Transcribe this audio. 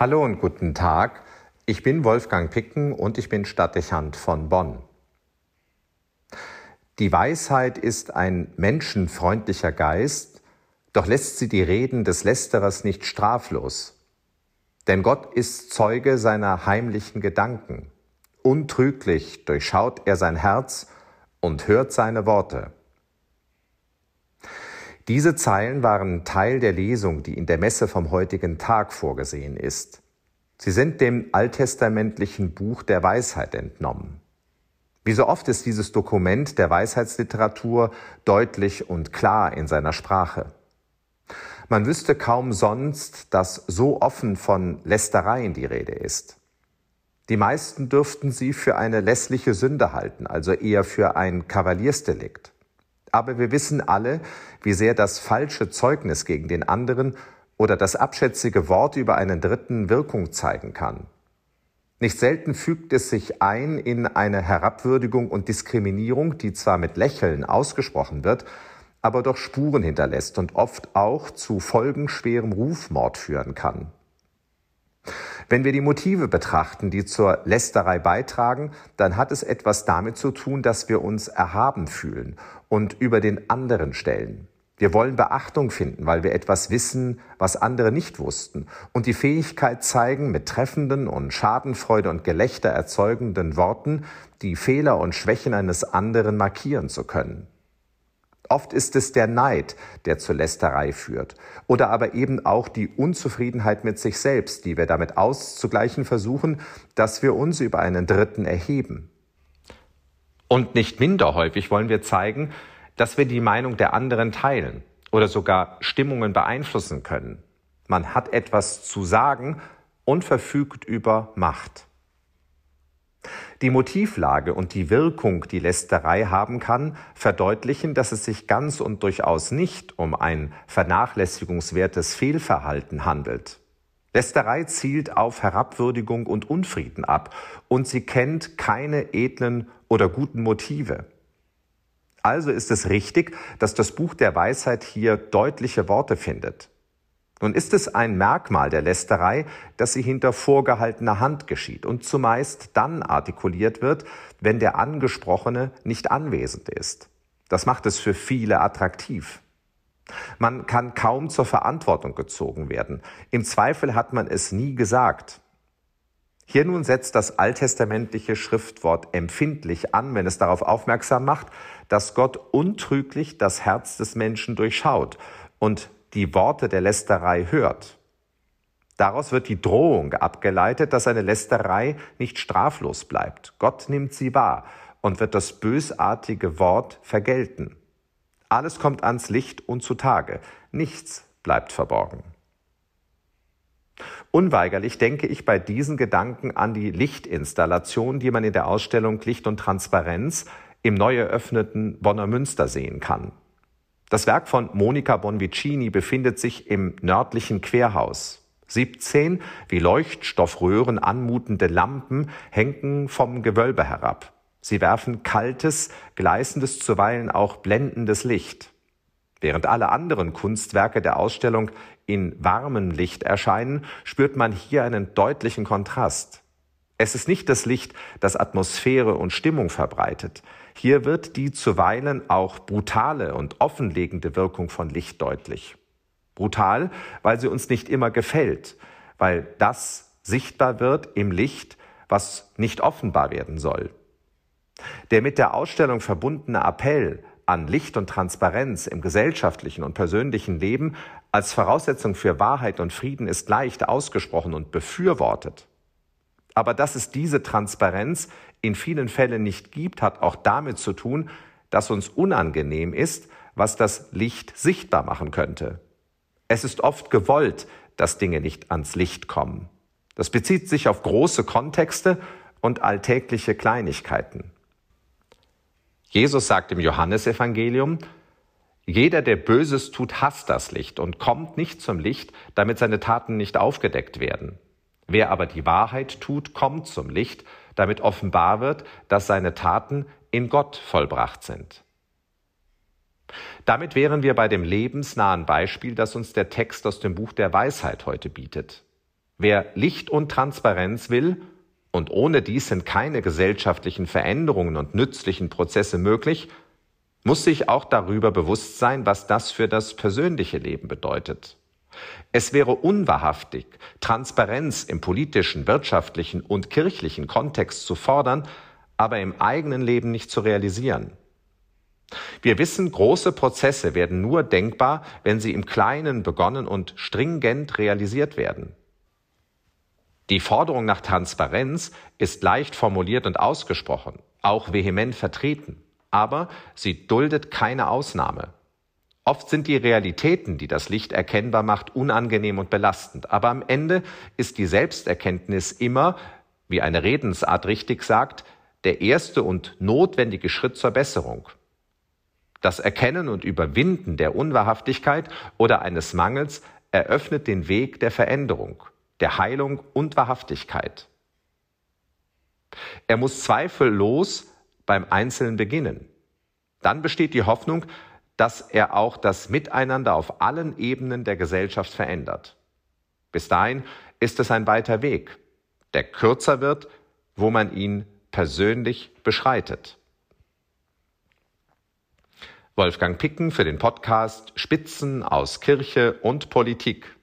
Hallo und guten Tag. Ich bin Wolfgang Picken und ich bin Stadtdechant von Bonn. Die Weisheit ist ein menschenfreundlicher Geist, doch lässt sie die Reden des Lästerers nicht straflos. Denn Gott ist Zeuge seiner heimlichen Gedanken. Untrüglich durchschaut er sein Herz und hört seine Worte. Diese Zeilen waren Teil der Lesung, die in der Messe vom heutigen Tag vorgesehen ist. Sie sind dem alttestamentlichen Buch der Weisheit entnommen. Wie so oft ist dieses Dokument der Weisheitsliteratur deutlich und klar in seiner Sprache. Man wüsste kaum sonst, dass so offen von Lästereien die Rede ist. Die meisten dürften sie für eine lässliche Sünde halten, also eher für ein Kavaliersdelikt. Aber wir wissen alle, wie sehr das falsche Zeugnis gegen den anderen oder das abschätzige Wort über einen Dritten Wirkung zeigen kann. Nicht selten fügt es sich ein in eine Herabwürdigung und Diskriminierung, die zwar mit Lächeln ausgesprochen wird, aber doch Spuren hinterlässt und oft auch zu folgenschwerem Rufmord führen kann. Wenn wir die Motive betrachten, die zur Lästerei beitragen, dann hat es etwas damit zu tun, dass wir uns erhaben fühlen und über den anderen stellen. Wir wollen Beachtung finden, weil wir etwas wissen, was andere nicht wussten und die Fähigkeit zeigen, mit treffenden und Schadenfreude und Gelächter erzeugenden Worten die Fehler und Schwächen eines anderen markieren zu können. Oft ist es der Neid, der zur Lästerei führt, oder aber eben auch die Unzufriedenheit mit sich selbst, die wir damit auszugleichen versuchen, dass wir uns über einen Dritten erheben. Und nicht minder häufig wollen wir zeigen, dass wir die Meinung der anderen teilen oder sogar Stimmungen beeinflussen können. Man hat etwas zu sagen und verfügt über Macht. Die Motivlage und die Wirkung, die Lästerei haben kann, verdeutlichen, dass es sich ganz und durchaus nicht um ein vernachlässigungswertes Fehlverhalten handelt. Lästerei zielt auf Herabwürdigung und Unfrieden ab und sie kennt keine edlen oder guten Motive. Also ist es richtig, dass das Buch der Weisheit hier deutliche Worte findet. Nun ist es ein Merkmal der Lästerei, dass sie hinter vorgehaltener Hand geschieht und zumeist dann artikuliert wird, wenn der Angesprochene nicht anwesend ist. Das macht es für viele attraktiv. Man kann kaum zur Verantwortung gezogen werden. Im Zweifel hat man es nie gesagt. Hier nun setzt das alttestamentliche Schriftwort empfindlich an, wenn es darauf aufmerksam macht, dass Gott untrüglich das Herz des Menschen durchschaut und die Worte der Lästerei hört. Daraus wird die Drohung abgeleitet, dass eine Lästerei nicht straflos bleibt. Gott nimmt sie wahr und wird das bösartige Wort vergelten. Alles kommt ans Licht und zutage. Nichts bleibt verborgen. Unweigerlich denke ich bei diesen Gedanken an die Lichtinstallation, die man in der Ausstellung Licht und Transparenz im neu eröffneten Bonner Münster sehen kann. Das Werk von Monica Bonvicini befindet sich im nördlichen Querhaus. 17 wie Leuchtstoffröhren anmutende Lampen hängen vom Gewölbe herab. Sie werfen kaltes, gleißendes, zuweilen auch blendendes Licht. Während alle anderen Kunstwerke der Ausstellung in warmem Licht erscheinen, spürt man hier einen deutlichen Kontrast. Es ist nicht das Licht, das Atmosphäre und Stimmung verbreitet. Hier wird die zuweilen auch brutale und offenlegende Wirkung von Licht deutlich. Brutal, weil sie uns nicht immer gefällt, weil das sichtbar wird im Licht, was nicht offenbar werden soll. Der mit der Ausstellung verbundene Appell an Licht und Transparenz im gesellschaftlichen und persönlichen Leben als Voraussetzung für Wahrheit und Frieden ist leicht ausgesprochen und befürwortet. Aber dass es diese Transparenz in vielen Fällen nicht gibt, hat auch damit zu tun, dass uns unangenehm ist, was das Licht sichtbar machen könnte. Es ist oft gewollt, dass Dinge nicht ans Licht kommen. Das bezieht sich auf große Kontexte und alltägliche Kleinigkeiten. Jesus sagt im Johannesevangelium, jeder, der Böses tut, hasst das Licht und kommt nicht zum Licht, damit seine Taten nicht aufgedeckt werden. Wer aber die Wahrheit tut, kommt zum Licht, damit offenbar wird, dass seine Taten in Gott vollbracht sind. Damit wären wir bei dem lebensnahen Beispiel, das uns der Text aus dem Buch der Weisheit heute bietet. Wer Licht und Transparenz will, und ohne dies sind keine gesellschaftlichen Veränderungen und nützlichen Prozesse möglich, muss sich auch darüber bewusst sein, was das für das persönliche Leben bedeutet. Es wäre unwahrhaftig, Transparenz im politischen, wirtschaftlichen und kirchlichen Kontext zu fordern, aber im eigenen Leben nicht zu realisieren. Wir wissen, große Prozesse werden nur denkbar, wenn sie im Kleinen begonnen und stringent realisiert werden. Die Forderung nach Transparenz ist leicht formuliert und ausgesprochen, auch vehement vertreten, aber sie duldet keine Ausnahme. Oft sind die Realitäten, die das Licht erkennbar macht, unangenehm und belastend, aber am Ende ist die Selbsterkenntnis immer, wie eine Redensart richtig sagt, der erste und notwendige Schritt zur Besserung. Das Erkennen und Überwinden der Unwahrhaftigkeit oder eines Mangels eröffnet den Weg der Veränderung, der Heilung und Wahrhaftigkeit. Er muss zweifellos beim Einzelnen beginnen. Dann besteht die Hoffnung, dass er auch das Miteinander auf allen Ebenen der Gesellschaft verändert. Bis dahin ist es ein weiter Weg, der kürzer wird, wo man ihn persönlich beschreitet. Wolfgang Picken für den Podcast Spitzen aus Kirche und Politik.